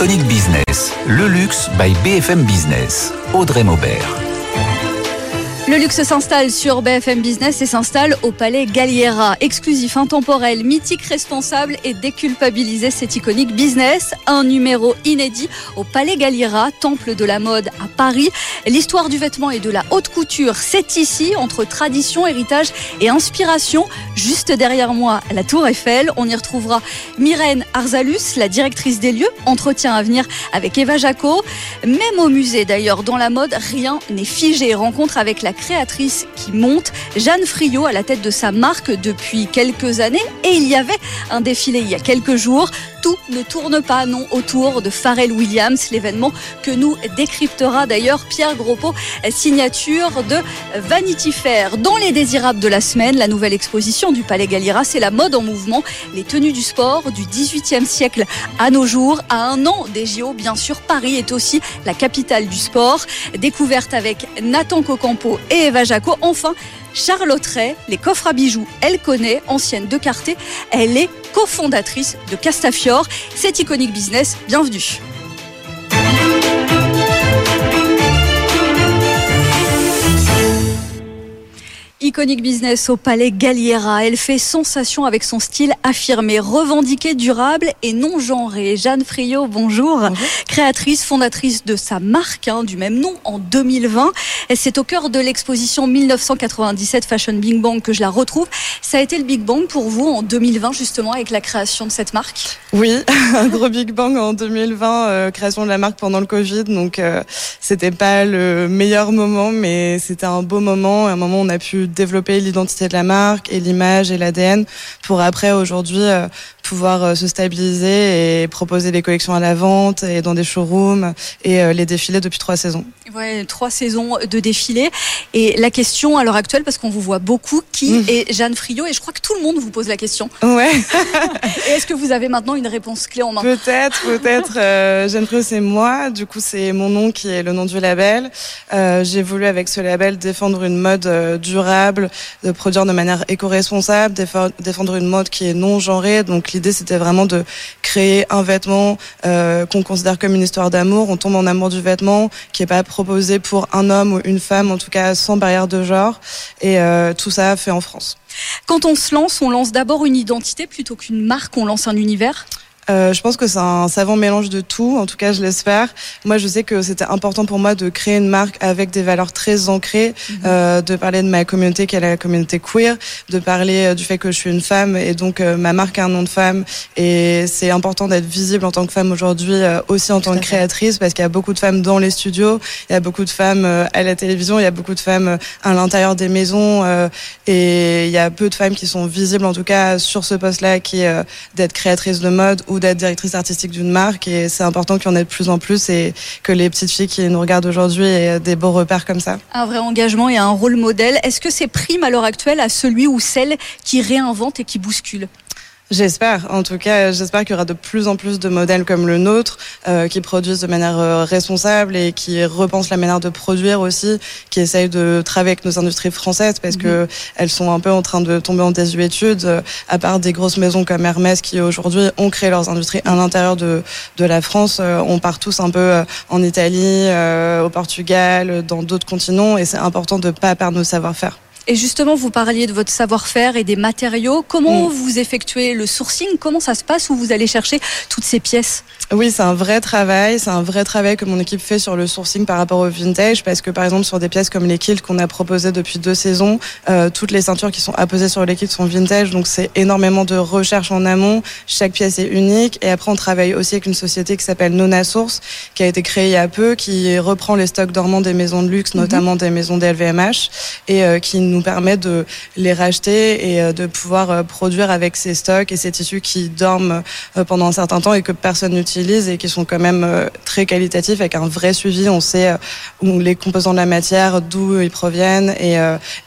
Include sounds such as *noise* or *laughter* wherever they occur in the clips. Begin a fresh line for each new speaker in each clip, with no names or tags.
Iconic Business, le luxe by BFM Business. Audrey Maubert.
Le luxe s'installe sur BFM Business et s'installe au Palais Galliera. Exclusif, intemporel, mythique, responsable et déculpabilisé, cet iconique business. Un numéro inédit au Palais Galliera, temple de la mode à Paris. L'histoire du vêtement et de la haute couture, c'est ici, entre tradition, héritage et inspiration. Juste derrière moi, la Tour Eiffel. On y retrouvera Myrène Arzalus, la directrice des lieux. Entretien à venir avec Eva Jaco. Même au musée d'ailleurs, dans la mode, rien n'est figé. Rencontre avec la créatrice qui monte, Jeanne Friot, à la tête de sa marque depuis quelques années. Et il y avait un défilé il y a quelques jours. Tout ne tourne pas, non, autour de Pharrell Williams, l'événement que nous décryptera d'ailleurs Pierre Groppo, signature de Vanity Fair. Dans les désirables de la semaine, la nouvelle exposition du Palais Galliera, c'est la mode en mouvement, les tenues du sport du 18e siècle à nos jours. À un an des JO, bien sûr, Paris est aussi la capitale du sport. Découverte avec Nathan Cocampo et Eva Jaco. Enfin, Charlotte Ray, les coffres à bijoux, elle connaît, ancienne de Carté, elle est cofondatrice de Castafiore. C'est Iconic Business, bienvenue. Iconic Business au Palais Galliera. Elle fait sensation avec son style affirmé, revendiqué, durable et non genré. Jeanne Friot, bonjour. Créatrice, fondatrice de sa marque hein, du même nom en 2020. C'est au cœur de l'exposition 1997 Fashion Big Bang que je la retrouve. Ça a été le Big Bang pour vous en 2020 justement avec la création de cette marque?
Oui, *laughs* un gros Big Bang en 2020, euh, création de la marque pendant le Covid. Donc euh, c'était pas le meilleur moment, mais c'était un beau moment, un moment où on a pu développer l'identité de la marque et l'image et l'ADN pour après aujourd'hui euh, pouvoir euh, se stabiliser et proposer des collections à la vente et dans des showrooms et euh, les défilés depuis trois saisons.
Ouais, trois saisons de défilés. Et la question à l'heure actuelle, parce qu'on vous voit beaucoup, qui
Mm.
est Jeanne Friot Et je crois que tout le monde vous pose la question.
Ouais, *laughs*
Et est-ce que vous avez maintenant une réponse clé en main?
Peut-être, peut-être. Euh, Jeanne Friot, c'est moi. Du coup, c'est mon nom qui est le nom du label. Euh, J'ai voulu avec ce label défendre une mode euh, de produire de manière éco-responsable, défendre une mode qui est non genrée. Donc l'idée, c'était vraiment de créer un vêtement euh, qu'on considère comme une histoire d'amour. On tombe en amour du vêtement, qui est pas proposé pour un homme ou une femme, en tout cas sans barrière de genre. Et euh, tout ça fait en France.
Quand on se lance, on lance d'abord une identité plutôt qu'une marque, on lance un univers.
Euh, je pense que c'est un savant mélange de tout, en tout cas je l'espère. Moi je sais que c'était important pour moi de créer une marque avec des valeurs très ancrées, euh, de parler de ma communauté qui est la communauté queer, de parler euh, du fait que je suis une femme et donc euh, ma marque a un nom de femme. Et c'est important d'être visible en tant que femme aujourd'hui euh, aussi en tant que créatrice parce qu'il y a beaucoup de femmes dans les studios, il y a beaucoup de femmes à la télévision, il y a beaucoup de femmes à l'intérieur des maisons euh, et il y a peu de femmes qui sont visibles en tout cas sur ce poste-là qui est d'être créatrice de mode ou d'être directrice artistique d'une marque et c'est important qu'il y en ait de plus en plus et que les petites filles qui nous regardent aujourd'hui aient des beaux repères comme ça.
Un vrai engagement et un rôle modèle. Est-ce que c'est prime à l'heure actuelle à celui ou celle qui réinvente et qui bouscule?
J'espère. En tout cas, j'espère qu'il y aura de plus en plus de modèles comme le nôtre euh, qui produisent de manière euh, responsable et qui repensent la manière de produire aussi, qui essayent de travailler avec nos industries françaises parce que elles sont un peu en train de tomber en désuétude. euh, À part des grosses maisons comme Hermès qui aujourd'hui ont créé leurs industries à l'intérieur de de la France, euh, on part tous un peu en Italie, euh, au Portugal, dans d'autres continents et c'est important de pas perdre nos savoir-faire.
Et justement, vous parliez de votre savoir-faire et des matériaux. Comment
Mm.
vous effectuez le sourcing? Comment ça se passe où vous allez chercher toutes ces pièces?
Oui, c'est un vrai travail. C'est un vrai travail que mon équipe fait sur le sourcing par rapport au vintage. Parce que, par exemple, sur des pièces comme les kilts qu'on a proposées depuis deux saisons, euh, toutes les ceintures qui sont apposées sur les kilts sont vintage. Donc, c'est énormément de recherche en amont. Chaque pièce est unique. Et après, on travaille aussi avec une société qui s'appelle Nona Source, qui a été créée il y a peu, qui reprend les stocks dormants des maisons de luxe, notamment des maisons d'LVMH, et euh, qui nous permet de les racheter et euh, de pouvoir euh, produire avec ces stocks et ces tissus qui dorment euh, pendant un certain temps et que personne n'utilise et qui sont quand même très qualitatifs avec un vrai suivi. On sait où les composants de la matière, d'où ils proviennent et,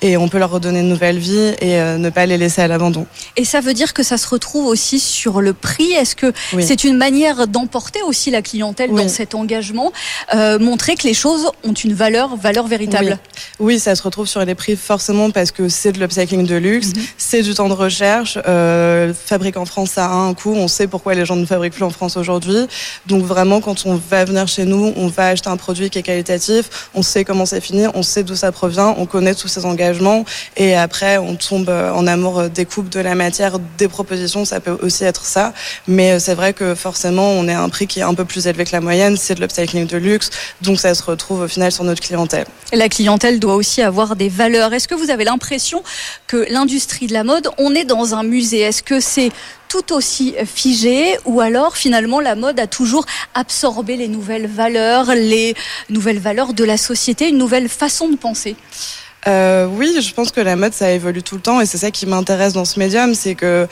et on peut leur redonner une nouvelle vie et ne pas les laisser à l'abandon.
Et ça veut dire que ça se retrouve aussi sur le prix. Est-ce que
Oui.
c'est une manière d'emporter aussi la clientèle
Oui.
dans cet engagement, euh, montrer que les choses ont une valeur, valeur véritable?
Oui, ça se retrouve sur les prix forcément forcément parce que c'est de l'upcycling de luxe, mhm. c'est du temps de recherche. Euh, fabriquer en France, ça a un coût. On sait pourquoi les gens ne fabriquent plus en France aujourd'hui. Donc vraiment, quand on va venir chez nous, on va acheter un produit qui est qualitatif. On sait comment c'est fini, on sait d'où ça provient, on connaît tous ses engagements. Et après, on tombe en amour des coupes, de la matière, des propositions. Ça peut aussi être ça. Mais c'est vrai que forcément, on est à un prix qui est un peu plus élevé que la moyenne. C'est de l'upcycling de luxe. Donc ça se retrouve au final sur notre clientèle.
La clientèle doit aussi avoir des valeurs. Est-ce que vous avez l'impression que l'industrie de la mode, on est dans un musée. Est-ce que c'est tout aussi figé ou alors finalement la mode a toujours absorbé les nouvelles valeurs, les nouvelles valeurs de la société, une nouvelle façon de penser?
Euh, oui, je pense que la mode, ça évolue tout le temps et c'est ça qui m'intéresse dans ce médium, c'est que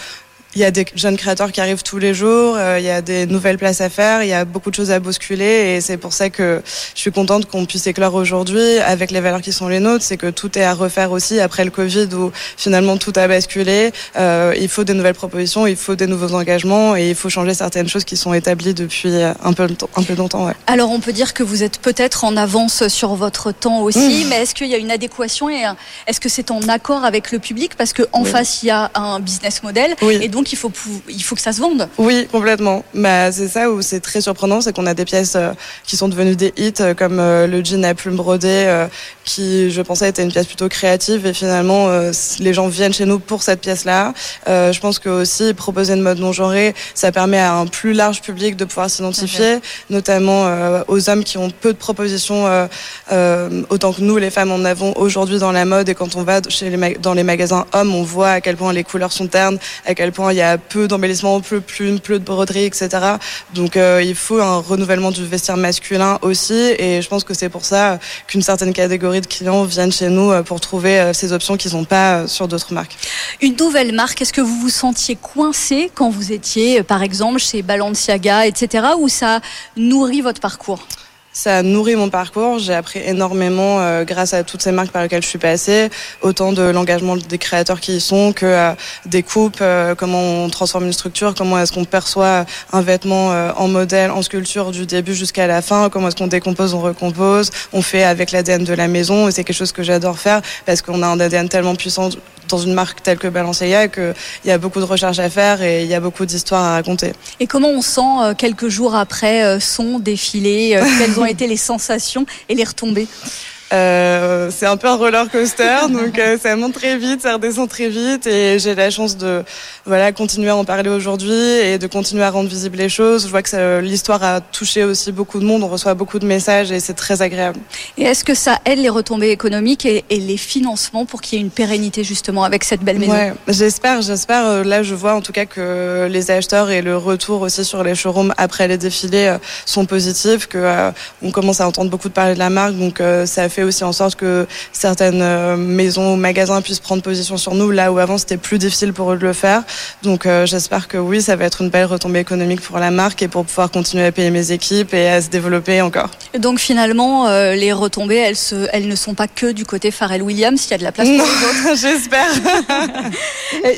il y a des jeunes créateurs qui arrivent tous les jours, euh, il y a des nouvelles places à faire, il y a beaucoup de choses à bousculer et c'est pour ça que je suis contente qu'on puisse éclore aujourd'hui avec les valeurs qui sont les nôtres. C'est que tout est à refaire aussi après le Covid où finalement tout a basculé. Euh, il faut des nouvelles propositions, il faut des nouveaux engagements et il faut changer certaines choses qui sont établies depuis un peu, un peu longtemps. Ouais.
Alors on peut dire que vous êtes peut-être en avance sur votre temps aussi, mmh. mais est-ce qu'il y a une adéquation et est-ce que c'est en accord avec le public? Parce qu'en en face il y a un business model et donc donc il faut, il faut que ça se vende.
Oui, complètement. Bah, c'est ça où c'est très surprenant, c'est qu'on a des pièces euh, qui sont devenues des hits, euh, comme euh, le jean à plumes brodées, qui, je pensais, était une pièce plutôt créative, et finalement, les gens viennent chez nous pour cette pièce-là. je pense que aussi proposer une mode non genrée, ça permet à un plus large public de pouvoir s'identifier, notamment aux hommes qui ont peu de propositions, autant que nous, les femmes, en avons aujourd'hui dans la mode. Et quand on va chez les dans les magasins hommes, on voit à quel point les couleurs sont ternes, à quel point il y a peu d'embellissement, peu de plumes, peu de broderie, etc. Donc euh, il faut un renouvellement du vestiaire masculin aussi. Et je pense que c'est pour ça qu'une certaine catégorie de clients viennent chez nous euh, pour trouver euh, ces options qu'ils n'ont pas sur d'autres marques.
Une nouvelle marque, est-ce que vous vous sentiez coincé quand vous étiez, par exemple, chez Balenciaga, etc., ou ça nourrit votre parcours?
Ça a nourri mon parcours. J'ai appris énormément euh, grâce à toutes ces marques par lesquelles je suis passée, autant de l'engagement des créateurs qui y sont que euh, des coupes, euh, comment on transforme une structure, comment est-ce qu'on perçoit un vêtement en modèle, en sculpture du début jusqu'à la fin, comment est-ce qu'on décompose, on recompose, on fait avec l'ADN de la maison et c'est quelque chose que j'adore faire parce qu'on a un ADN tellement puissant dans une marque telle que Balenciaga qu'il y a beaucoup de recherches à faire et il y a beaucoup d'histoires à raconter.
Et comment on sent quelques jours après son défilé *laughs* Quelles ont été les sensations et les retombées?
Euh, c'est un peu un roller coaster, *laughs* donc euh, ça monte très vite, ça redescend très vite, et j'ai la chance de voilà continuer à en parler aujourd'hui et de continuer à rendre visibles les choses. Je vois que l'histoire a touché aussi beaucoup de monde, on reçoit beaucoup de messages et c'est très agréable.
Et est-ce que ça aide les retombées économiques et, les financements pour qu'il y ait une pérennité justement avec cette belle maison?
Ouais, J'espère, j'espère. Euh, là, je vois en tout cas que les acheteurs et le retour aussi sur les showrooms après les défilés sont positifs, que on commence à entendre beaucoup de parler de la marque, donc ça fait aussi en sorte que certaines euh, maisons ou magasins puissent prendre position sur nous, là où avant c'était plus difficile pour eux de le faire. Donc euh, j'espère que oui, ça va être une belle retombée économique pour la marque et pour pouvoir continuer à payer mes équipes et à se développer encore.
Donc finalement, euh, les retombées, elles, se, elles ne sont pas que du côté Pharrell Williams, il y a de la place pour les autres. *laughs*
J'espère.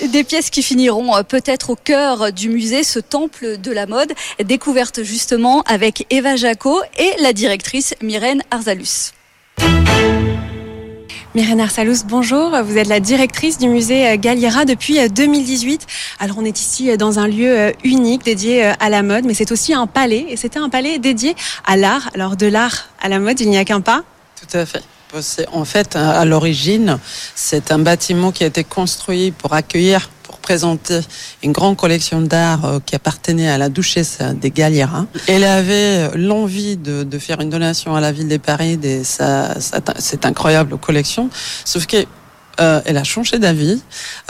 *laughs*
Des pièces qui finiront peut-être au cœur du musée, ce temple de la mode, découverte justement avec Eva Jaco et la directrice Myrène Arzalus.
Myrène Arsalous, bonjour. Vous êtes la directrice du musée euh, Galliera depuis 2018. Euh, Alors on est ici euh, dans un lieu unique dédié à la mode, mais c'est aussi un palais et c'était un palais dédié à l'art. Alors de l'art à la mode, il n'y a qu'un pas?
Tout à fait. En fait, à l'origine, c'est un bâtiment qui a été construit pour accueillir présenter une grande collection d'art euh, qui appartenait à la duchesse des Galliera. Elle avait l'envie de, faire une donation à la ville de Paris de cette incroyable collection, sauf que euh, elle a changé d'avis,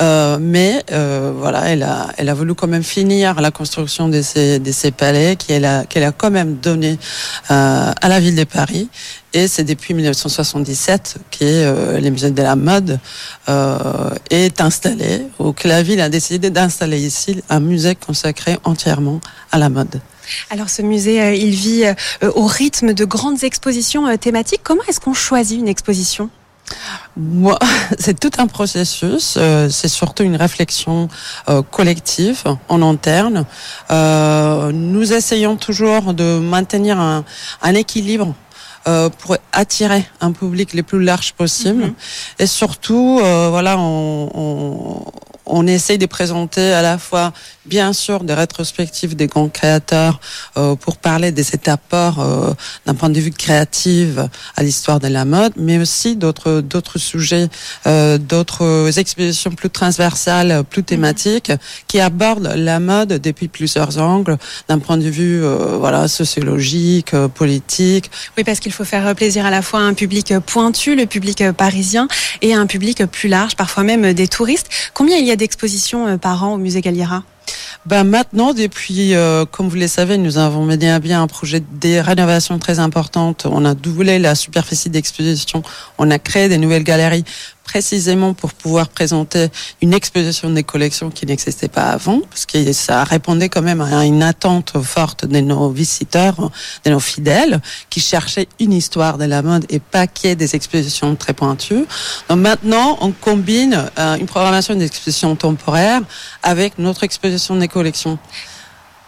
euh, mais euh, voilà, elle a, elle a voulu quand même finir la construction de ces, de ces palais qu'elle a, qu'elle a quand même donné euh, à la ville de Paris. Et c'est depuis 1977 que euh, les musées de la mode est installé, ou que la ville a décidé d'installer ici un musée consacré entièrement à la mode.
Alors ce musée, il vit au rythme de grandes expositions thématiques. Comment est-ce qu'on choisit une exposition?
Moi, *laughs* c'est tout un processus. Euh, c'est surtout une réflexion euh, collective en interne. Euh, nous essayons toujours de maintenir un, un équilibre pour attirer un public le plus large possible. Mhm. Et surtout, voilà, on, on, on essaye de présenter à la fois, bien sûr, des rétrospectives des grands créateurs euh, pour parler de cet apport euh, d'un point de vue créatif à l'histoire de la mode, mais aussi d'autres d'autres sujets, euh, d'autres expositions plus transversales, plus thématiques, qui abordent la mode depuis plusieurs angles, d'un point de vue voilà sociologique, politique.
Oui, parce qu'il faut faire plaisir à la fois à un public pointu, le public parisien, et à un public plus large, parfois même des touristes. Combien il y a d'expositions euh, par an au musée Galliera?
Ben maintenant, depuis, euh, comme vous le savez, nous avons mené à bien un projet de rénovation très importante. On a doublé la superficie d'exposition. On a créé des nouvelles galeries précisément pour pouvoir présenter une exposition des collections qui n'existait pas avant, parce que ça répondait quand même à une attente forte de nos visiteurs, de nos fidèles, qui cherchaient une histoire de la mode et pas qu'il y ait des expositions très pointues. Donc maintenant, on combine euh, une programmation d'exposition temporaire avec notre exposition des collections.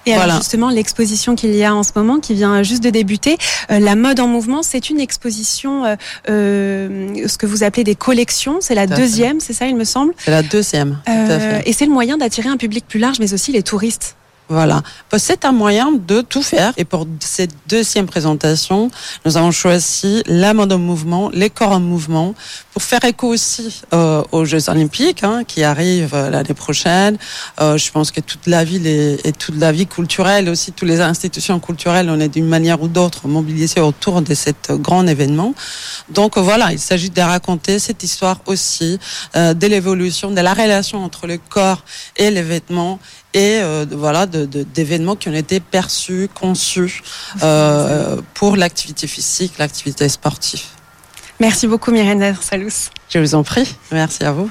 Et alors justement, l'exposition qu'il y a en ce moment, qui vient juste de débuter, euh, la mode en mouvement, c'est une exposition, euh, euh ce que vous appelez des collections. C'est la deuxième, c'est ça, il me semble.
C'est la deuxième.
Euh, et c'est le moyen d'attirer un public plus large, mais aussi les touristes.
Voilà. C'est un moyen de tout faire. Et pour cette deuxième présentation, nous avons choisi la mode en mouvement, les corps en mouvement, pour faire écho aussi euh, aux Jeux Olympiques hein, qui arrivent euh, l'année prochaine. Euh, je pense que toute la ville et, toute la vie culturelle, aussi toutes les institutions culturelles, on est d'une manière ou d'autre mobilisées autour de cet grand événement. Donc voilà, il s'agit de raconter cette histoire aussi euh, de l'évolution, de la relation entre le corps et les vêtements et euh, voilà d'événements qui ont été perçus, conçus euh, pour l'activité physique, l'activité sportive.
Merci beaucoup Myrène Salous.
Je vous en prie, merci à vous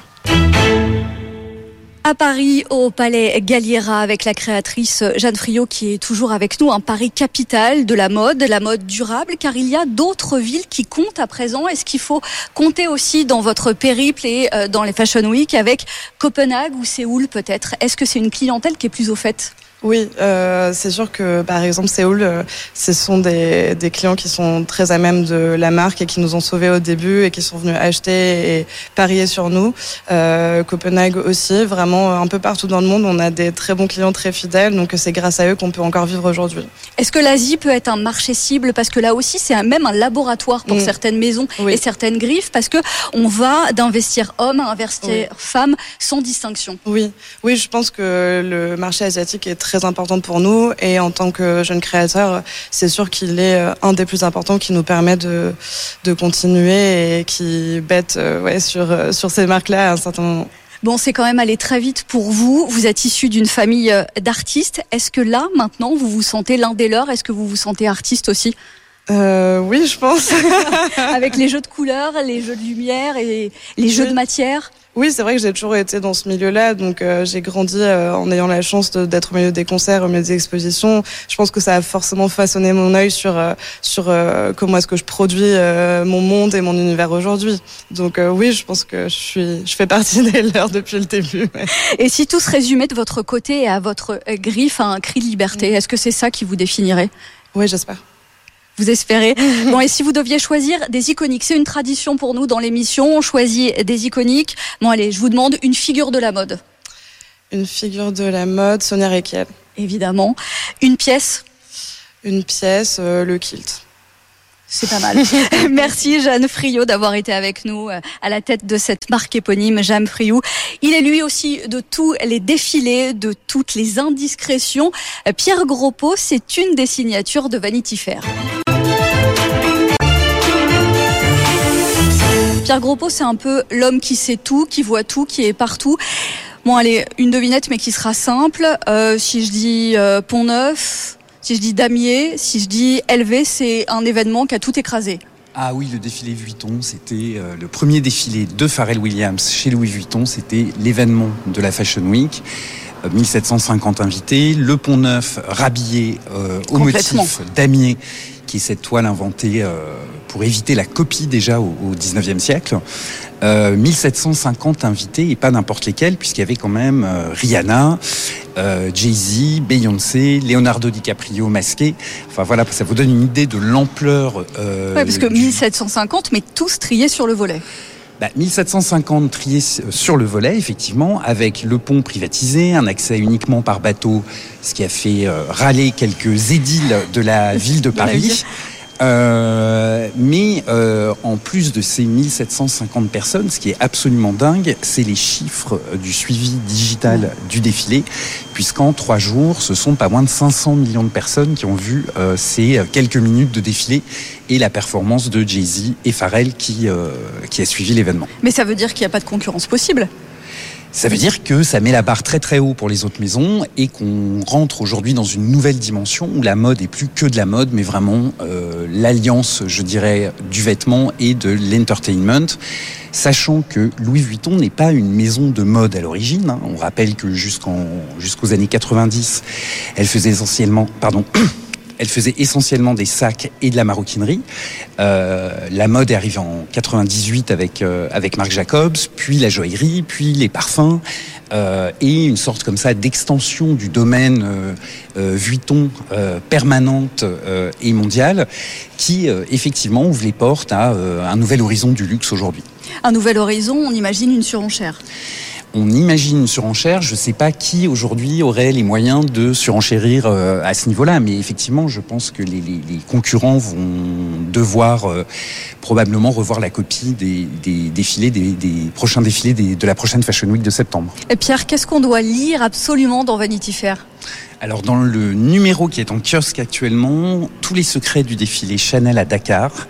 à Paris, au Palais Galliera, avec la créatrice Jeanne Friot qui est toujours avec nous, un Paris capital de la mode, de la mode durable, car il y a d'autres villes qui comptent à présent. Est-ce qu'il faut compter aussi dans votre périple et euh, dans les Fashion Week avec Copenhague ou Séoul peut-être? Est-ce que c'est une clientèle qui est plus au fait?
Oui, euh, c'est sûr que par exemple Séoul, euh, ce sont des, des, clients qui sont très à même de la marque et qui nous ont sauvés au début et qui sont venus acheter et parier sur nous. Euh, Copenhague aussi, vraiment un peu partout dans le monde, on a des très bons clients très fidèles, donc c'est grâce à eux qu'on peut encore vivre aujourd'hui.
Est-ce que l'Asie peut être un marché cible? Parce que là aussi c'est même un laboratoire pour mm. certaines maisons et certaines griffes parce que on va d'investir homme à investir femme sans distinction.
Oui, oui, je pense que le marché asiatique est très très importante pour nous et en tant que jeune créateur, c'est sûr qu'il est euh, un des plus importants qui nous permet de, de continuer et qui bête euh, ouais, sur, euh, sur ces marques-là à un certain moment.
Bon, c'est quand même allé très vite pour vous. Vous êtes issu d'une famille d'artistes. Est-ce que là, maintenant, vous vous sentez l'un des leurs? Est-ce que vous vous sentez artiste aussi?
Euh, oui, je pense. *laughs*
Avec les *laughs* jeux de couleurs, les jeux de lumière et les jeux de matière.
Oui, c'est vrai que j'ai toujours été dans ce milieu-là, donc euh, j'ai grandi euh, en ayant la chance d'être au milieu des concerts, au milieu des expositions. Je pense que ça a forcément façonné mon œil sur euh, sur comment est-ce que je produis mon monde et mon univers aujourd'hui. Donc oui, je pense que je suis, je fais partie *laughs* des leurs depuis le début.
Et si tout se résumait de votre côté et à votre griffe à un cri de liberté, mm. est-ce que c'est ça qui vous définirait?
Oui, j'espère
vous espérez. *laughs* Bon, et si vous deviez choisir des iconiques, c'est une tradition pour nous dans l'émission, on choisit des iconiques. Bon, allez, je vous demande une figure de la mode.
Une figure de la mode, Sonia Requiel.
Évidemment. Une pièce
Une pièce, euh, le kilt.
C'est pas mal. *laughs* *laughs* Merci Jeanne Friot d'avoir été avec nous euh, à la tête de cette marque éponyme, Jeanne Friot. Il est lui aussi de tous les défilés, de toutes les indiscrétions. Euh, Pierre Grospot, c'est une des signatures de Vanity Fair. Pierre Grospot, c'est un peu l'homme qui sait tout, qui voit tout, qui est partout. Bon, allez, une devinette, mais qui sera simple. Euh, si je dis euh, Pont Neuf, si je dis Damier, si je dis LV, c'est un événement qui a tout écrasé.
Ah oui, le défilé Vuitton, c'était euh, le premier défilé de Pharrell Williams chez Louis Vuitton. C'était l'événement de la Fashion Week. 1750 invités, le Pont Neuf rhabillé au motif damier qui est cette toile inventée euh, pour éviter la copie déjà au, 19e siècle. Euh, 1750 invités et pas n'importe lesquels puisqu'il y avait quand même euh, Rihanna, euh, Jay-Z, Beyoncé, Leonardo DiCaprio masqué. Enfin voilà, ça vous donne une idée de l'ampleur.
Euh, ouais, parce que 1750, mais tous triés sur le volet.
Bah, 1750 triés sur le volet, effectivement, avec le pont privatisé, un accès uniquement par bateau, ce qui a fait euh, râler quelques édiles de la ville de *laughs* Paris. Euh, mais euh, en plus de ces 1750 personnes, ce qui est absolument dingue, c'est les chiffres du suivi digital du défilé, puisqu'en trois jours, ce sont pas moins de 500 millions de personnes qui ont vu euh, ces quelques minutes de défilé et la performance de Jay-Z et Pharrell qui, euh, qui a suivi l'événement.
Mais ça veut dire qu'il n'y a pas de concurrence possible
ça veut dire que ça met la barre très très haut pour les autres maisons et qu'on rentre aujourd'hui dans une nouvelle dimension où la mode est plus que de la mode, mais vraiment euh, l'alliance, je dirais, du vêtement et de l'entertainment. Sachant que Louis Vuitton n'est pas une maison de mode à l'origine. Hein. On rappelle que jusqu'aux années 90, elle faisait essentiellement, pardon. *clears throat* Elle faisait essentiellement des sacs et de la maroquinerie. Euh, la mode est arrivée en 98 avec euh, avec Marc Jacobs, puis la joaillerie, puis les parfums euh, et une sorte comme ça d'extension du domaine Vuitton permanente et mondiale qui effectivement ouvre les portes à un nouvel horizon du luxe aujourd'hui.
Un nouvel horizon, on imagine une surenchère
on imagine une surenchère. Je ne sais pas qui aujourd'hui aurait les moyens de surenchérir euh, à ce niveau-là, mais effectivement, je pense que les, concurrents vont devoir euh, probablement revoir la copie des, défilés, des, prochains défilés de la prochaine Fashion Week de septembre.
Et Pierre, qu'est-ce qu'on doit lire absolument dans Vanity Fair?
Alors dans le numéro qui est en kiosque actuellement, tous les secrets du défilé Chanel à Dakar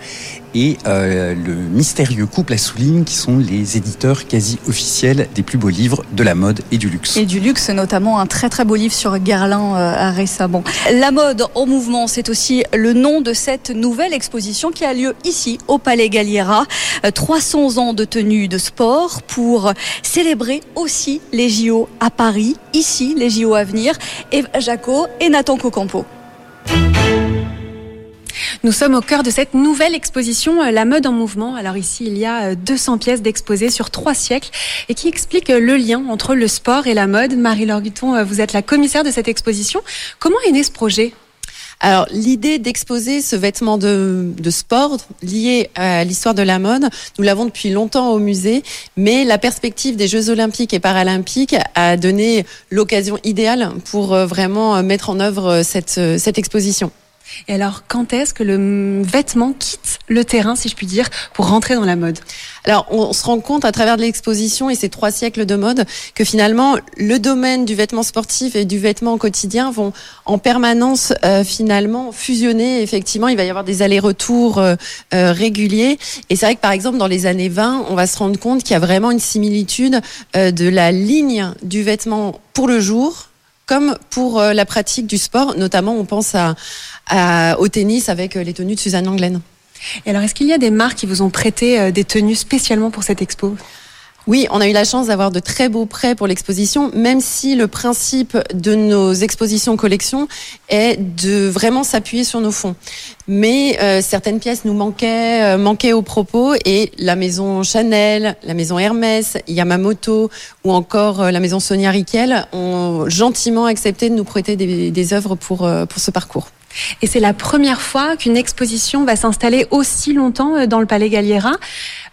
et euh, le mystérieux couple à souligne qui sont les éditeurs quasi officiels des plus beaux livres de la mode et du luxe.
Et du luxe, notamment un très très beau livre sur Guerlain euh, récemment. La mode en mouvement, c'est aussi le nom de cette nouvelle exposition qui a lieu ici au Palais Galliera. 300 ans de tenue de sport pour célébrer aussi les JO à Paris, ici les JO à venir. Eve Jaco et Nathan Cocampo.
Nous sommes au cœur de cette nouvelle exposition La mode en mouvement. Alors ici, il y a 200 pièces d'exposées sur trois siècles et qui expliquent le lien entre le sport et la mode. Marie-Laure Guton, vous êtes la commissaire de cette exposition. Comment est né ce projet?
Alors l'idée d'exposer ce vêtement de, sport lié à l'histoire de la mode, nous l'avons depuis longtemps au musée, mais la perspective des Jeux olympiques et paralympiques a donné l'occasion idéale pour vraiment mettre en œuvre cette, cette exposition.
Et alors, quand est-ce que le vêtement quitte le terrain, si je puis dire, pour rentrer dans la mode?
Alors, on se rend compte à travers l'exposition et ces trois siècles de mode que finalement, le domaine du vêtement sportif et du vêtement quotidien vont en permanence euh, finalement fusionner. Effectivement, il va y avoir des allers-retours euh, euh, réguliers. Et c'est vrai que par exemple, dans les années 20, on va se rendre compte qu'il y a vraiment une similitude de la ligne du vêtement pour le jour comme pour la pratique du sport, notamment on pense à, à, au tennis avec les tenues de Suzanne Langlaine.
Et alors, est-ce qu'il y a des marques qui vous ont prêté des tenues spécialement pour cette expo?
Oui, on a eu la chance d'avoir de très beaux prêts pour l'exposition, même si le principe de nos expositions collections est de vraiment s'appuyer sur nos fonds. Mais euh, certaines pièces nous manquaient, euh, manquaient au propos, et la maison Chanel, la maison Hermès, Yamamoto ou encore euh, la maison Sonia Riquel ont gentiment accepté de nous prêter des, des œuvres pour, pour ce parcours.
Et c'est la première fois qu'une exposition va s'installer aussi longtemps dans le Palais Galliera.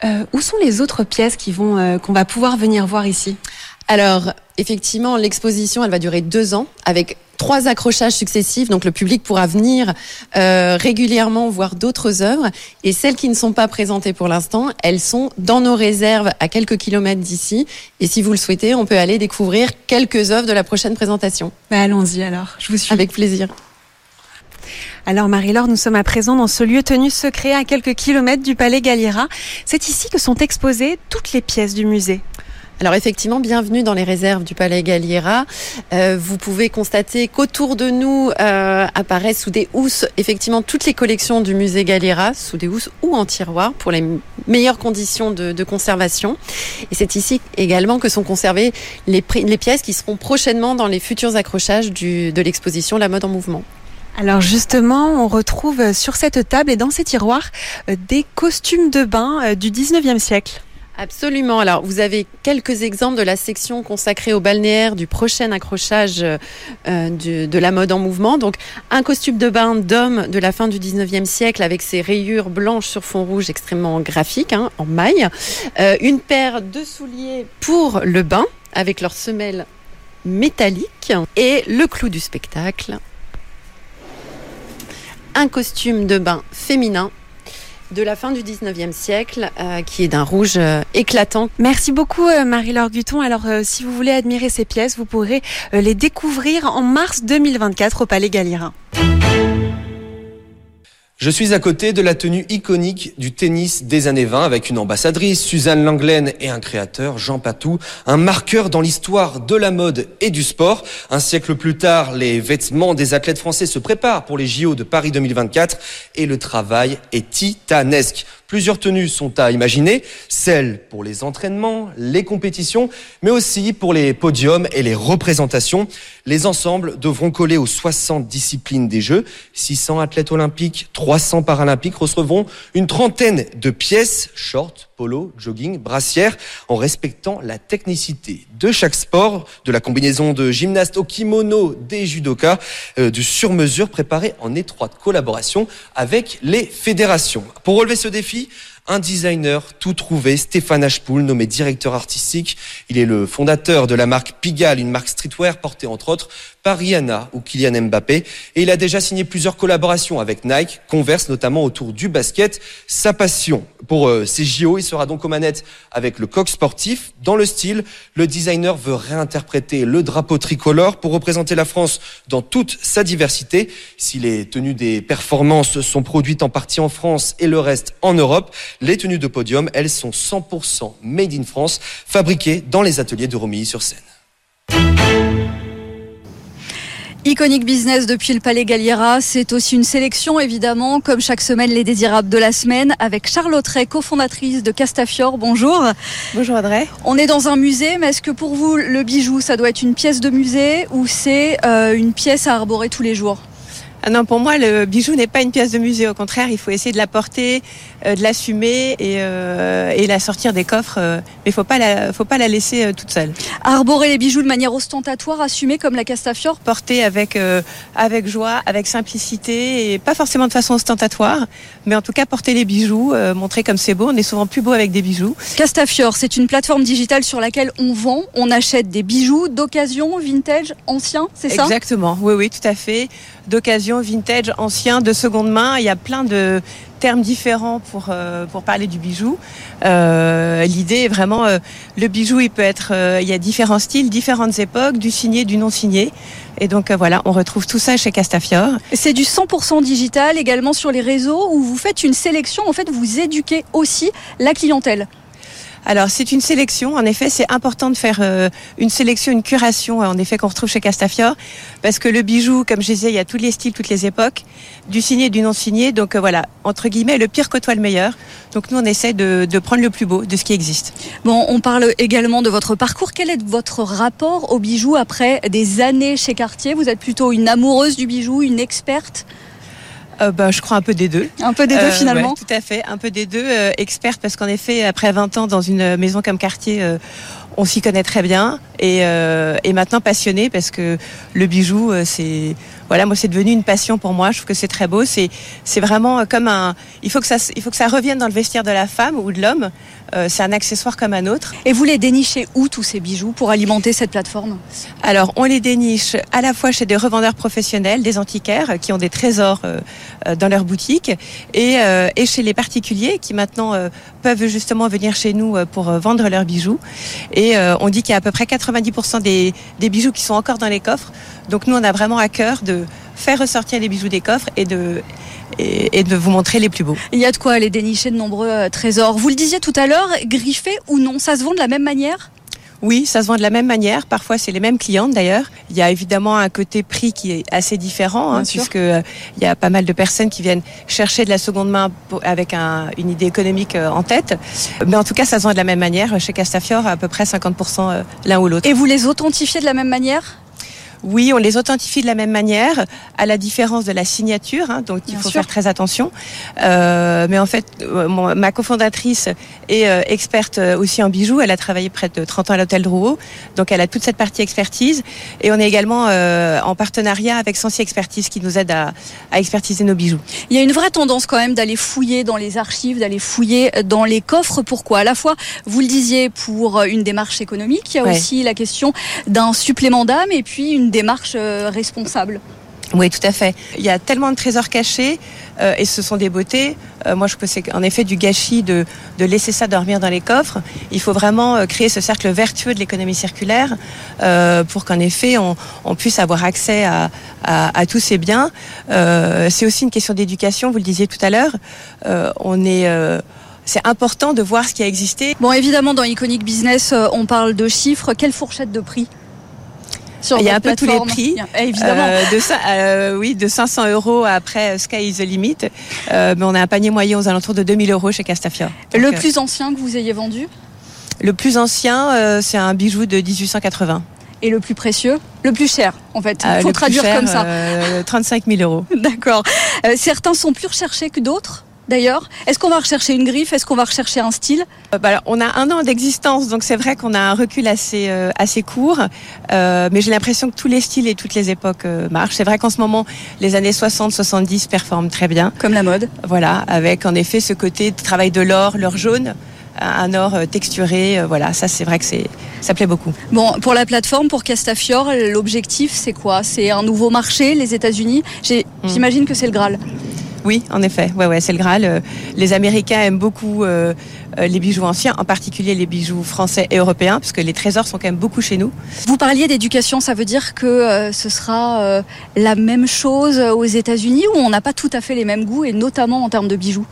Euh, où sont les autres pièces qui vont euh, qu'on va pouvoir venir voir ici?
Alors, effectivement, l'exposition, elle va durer deux ans avec trois accrochages successifs. Donc, le public pourra venir euh, régulièrement voir d'autres œuvres. Et celles qui ne sont pas présentées pour l'instant, elles sont dans nos réserves à quelques kilomètres d'ici. Et si vous le souhaitez, on peut aller découvrir quelques œuvres de la prochaine présentation.
Bah, Allons-y alors, je vous suis.
Avec plaisir.
Alors Marie-Laure, nous sommes à présent dans ce lieu tenu secret à quelques kilomètres du Palais Galliera. C'est ici que sont exposées toutes les pièces du musée.
Alors effectivement, bienvenue dans les réserves du Palais Galliera. Euh, vous pouvez constater qu'autour de nous euh, apparaissent sous des housses effectivement toutes les collections du musée Galliera, sous des housses ou en tiroir pour les meilleures conditions de, conservation. Et c'est ici également que sont conservées les, pièces qui seront prochainement dans les futurs accrochages de l'exposition La mode en mouvement.
Alors justement, on retrouve sur cette table et dans ces tiroirs euh, des costumes de bain euh, du 19e siècle.
Absolument. Alors, vous avez quelques exemples de la section consacrée au balnéaire du prochain accrochage euh, de la mode en mouvement. Donc, un costume de bain d'homme de la fin du 19e siècle avec ses rayures blanches sur fond rouge extrêmement graphique, hein, en maille. une paire de souliers pour le bain avec leurs semelles métalliques et le clou du spectacle, un costume de bain féminin de la fin du 19e siècle, euh, qui est d'un rouge euh, éclatant.
Merci beaucoup euh, Marie-Laure Guton. Alors si vous voulez admirer ces pièces, vous pourrez les découvrir en mars 2024 au Palais Galliera.
Je suis à côté de la tenue iconique du tennis des années 20 avec une ambassadrice, Suzanne Langlaine, et un créateur, Jean Patou, un marqueur dans l'histoire de la mode et du sport. Un siècle plus tard, les vêtements des athlètes français se préparent pour les JO de Paris 2024 et le travail est titanesque. Plusieurs tenues sont à imaginer, celles pour les entraînements, les compétitions, mais aussi pour les podiums et les représentations. Les ensembles devront coller aux 60 disciplines des Jeux. 600 athlètes olympiques, 300 paralympiques recevront une trentaine de pièces, shorts, polo, jogging, brassière, en respectant la technicité de chaque sport, de la combinaison de gymnastes au kimono, des judokas, euh, du sur-mesure préparé en étroite collaboration avec les fédérations. Pour relever ce défi, un designer tout trouvé, Stéphane Ashpool, nommé directeur artistique. Il est le fondateur de la marque Pigalle, une marque streetwear portée entre autres par Rihanna ou Kylian Mbappé. Et il a déjà signé plusieurs collaborations avec Nike, Converse notamment autour du basket. Sa passion pour euh, ces JO, il sera donc aux manettes avec le coq sportif. Dans le style, le designer veut réinterpréter le drapeau tricolore pour représenter la France dans toute sa diversité. Si les tenues des performances sont produites en partie en France et le reste en Europe, les tenues de podium, elles sont 100% made in France, fabriquées dans les ateliers de Romilly-sur-Seine.
Iconic Business depuis le Palais Galliera, c'est aussi une sélection évidemment, comme chaque semaine les désirables de la semaine, avec Charlotte Ray, cofondatrice de Castafiore. Bonjour.
Bonjour Audrey.
On est dans un musée, mais est-ce que pour vous le bijou, ça doit être une pièce de musée ou c'est euh, une pièce à arborer tous les jours?
Ah non, pour moi, le bijou n'est pas une pièce de musée. Au contraire, il faut essayer de la porter, euh, de l'assumer et, euh, et, la sortir des coffres. Euh, mais faut pas la, faut pas la laisser toute seule.
Arborer les bijoux de manière ostentatoire, assumer comme la Castafiore.
Porter avec avec joie, avec simplicité et pas forcément de façon ostentatoire, mais en tout cas porter les bijoux, montrer comme c'est beau. On est souvent plus beau avec des bijoux.
Castafiore, c'est une plateforme digitale sur laquelle on vend, on achète des bijoux d'occasion, vintage, anciens, c'est ça?
Exactement. Oui, oui, tout à fait. D'occasion vintage, ancien, de seconde main. Il y a plein de termes différents pour, euh, parler du bijou. Euh, l'idée est vraiment, euh, le bijou, il peut être, il y a différents styles, différentes époques, du signé, du non signé. Et donc voilà, on retrouve tout ça chez Castafiore.
C'est du 100% digital également sur les réseaux où vous faites une sélection, en fait vous éduquez aussi la clientèle.
Alors c'est une sélection. En effet, c'est important de faire euh, une sélection, une curation, en effet, qu'on retrouve chez Castafiore, parce que le bijou, comme je disais, il y a tous les styles, toutes les époques, du signé, du non signé. Donc euh, voilà, entre guillemets, le pire côtoie le meilleur. Donc nous, on essaie de, de, prendre le plus beau de ce qui existe.
Bon, on parle également de votre parcours. Quel est votre rapport au bijou après des années chez Cartier? Vous êtes plutôt une amoureuse du bijou, une experte?
Euh, bah, Je crois un peu des deux.
Un peu des deux euh, finalement
Tout à fait, un peu des deux. Euh, experte parce qu'en effet, après 20 ans dans une maison comme Cartier, on s'y connaît très bien. Et, et maintenant passionnée parce que le bijou, c'est voilà, moi c'est devenu une passion pour moi. Je trouve que c'est très beau. C'est c'est vraiment comme un. Il faut que ça il faut que ça revienne dans le vestiaire de la femme ou de l'homme. Euh, c'est un accessoire comme un autre.
Et vous les dénichez où tous ces bijoux pour alimenter cette plateforme?
Alors on les déniche à la fois chez des revendeurs professionnels, des antiquaires qui ont des trésors euh, euh, dans leur boutique, et, et chez les particuliers qui maintenant peuvent justement venir chez nous pour vendre leurs bijoux. Et on dit qu'il y a à peu près 90% des, des bijoux qui sont encore dans les coffres. Donc nous on a vraiment à cœur de faire ressortir les bijoux des coffres et de et, de vous montrer les plus beaux.
Il y a de quoi aller dénicher de nombreux euh, trésors. Vous le disiez tout à l'heure, griffé ou non, ça se vend de la même manière?
Oui, ça se vend de la même manière. Parfois, c'est les mêmes clientes d'ailleurs. Il y a évidemment un côté prix qui est assez différent, hein, puisque euh, il y a pas mal de personnes qui viennent chercher de la seconde main avec une idée économique euh, en tête. Mais en tout cas, ça se vend de la même manière. Chez Castafiore, à peu près 50% l'un ou l'autre.
Et vous les authentifiez de la même manière?
Oui, on les authentifie de la même manière, à la différence de la signature, hein, donc il
Bien
faut
sûr.
faire très attention. Euh, mais en fait, euh, mon- ma cofondatrice est euh, experte euh, aussi en bijoux. Elle a travaillé près de 30 ans à l'hôtel Drouot, donc elle a toute cette partie expertise. Et on est également euh, en partenariat avec Sensi Expertise qui nous aide à, à expertiser nos bijoux.
Il y a une vraie tendance quand même d'aller fouiller dans les archives, d'aller fouiller dans les coffres. Pourquoi? À la fois, vous le disiez, pour une démarche économique, il y a
Ouais.
aussi la question d'un supplément d'âme et puis une démarche euh, responsable.
Oui, tout à fait. Il y a tellement de trésors cachés euh, et ce sont des beautés. Euh, moi, je trouve que c'est en effet du gâchis de, de laisser ça dormir dans les coffres. Il faut vraiment euh, créer ce cercle vertueux de l'économie circulaire pour qu'en effet on, on puisse avoir accès à, à, à tous ces biens. C'est aussi une question d'éducation. Vous le disiez tout à l'heure. On est c'est important de voir ce qui a existé.
Bon, évidemment, dans Iconic Business, on parle de chiffres. Quelle fourchette de prix? Sur
Il y a un peu tous les prix.
Évidemment.
Euh, de euh, oui, de 500 euros après euh, Sky is the limit. Euh, mais on a un panier moyen aux alentours de 2000 euros chez Castafiore.
Le plus ancien que vous ayez vendu
le plus ancien, c'est un bijou de 1880.
et le plus précieux Le plus cher, en fait. Il faut traduire
cher,
comme ça.
euh, 35 000 euros. *laughs*
D'accord. Euh, certains sont plus recherchés que d'autres, d'ailleurs. Est-ce qu'on va rechercher une griffe? Est-ce qu'on va rechercher un style?
Euh, bah, alors, on a un an d'existence, donc c'est vrai qu'on a un recul assez euh, assez court, euh, mais j'ai l'impression que tous les styles et toutes les époques marchent. C'est vrai qu'en ce moment, les années 60-70 performent très bien.
Comme la mode.
Voilà, avec en effet ce côté de travail de l'or, l'or jaune, un or texturé. voilà, ça c'est vrai que c'est ça plaît beaucoup.
Bon, pour la plateforme, pour Castafiore, l'objectif, c'est quoi? C'est un nouveau marché, les États-Unis? J'ai-
Mm.
J'imagine que c'est le Graal.
Oui, en effet, ouais, ouais, c'est le Graal. Euh, Les Américains aiment beaucoup euh, euh, les bijoux anciens, en particulier les bijoux français et européens, parce que les trésors sont quand même beaucoup chez nous.
Vous parliez d'éducation, ça veut dire que euh, ce sera euh, la même chose aux États-Unis ou on n'a pas tout à fait les mêmes goûts, et notamment en termes de bijoux?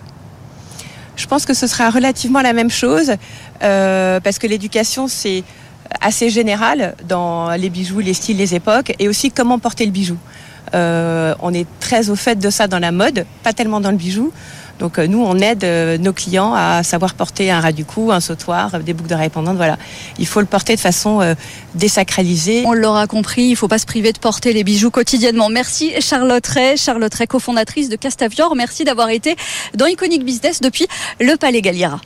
Je pense que ce sera relativement la même chose, parce que l'éducation, c'est assez général dans les bijoux, les styles, les époques, et aussi comment porter le bijou. Euh, on est très au fait de ça dans la mode, pas tellement dans le bijou. Donc euh, nous, on aide euh, nos clients à savoir porter un ras du cou, un sautoir, des boucles d'oreilles pendantes. Voilà, il faut le porter de façon désacralisée.
On l'aura compris, il ne faut pas se priver de porter les bijoux quotidiennement. Merci Charlotte Ray, Charlotte cofondatrice de Castafiore. Merci d'avoir été dans Iconic Business depuis le Palais Galliera.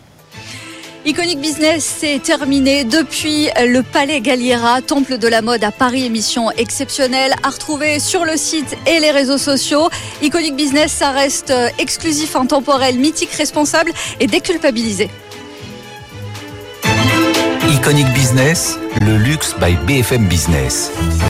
Iconic Business, c'est terminé depuis le Palais Galliera, temple de la mode à Paris, émission exceptionnelle à retrouver sur le site et les réseaux sociaux. Iconic Business, ça reste euh, exclusif, intemporel, mythique, responsable et déculpabilisé.
Iconic Business, le luxe by BFM Business.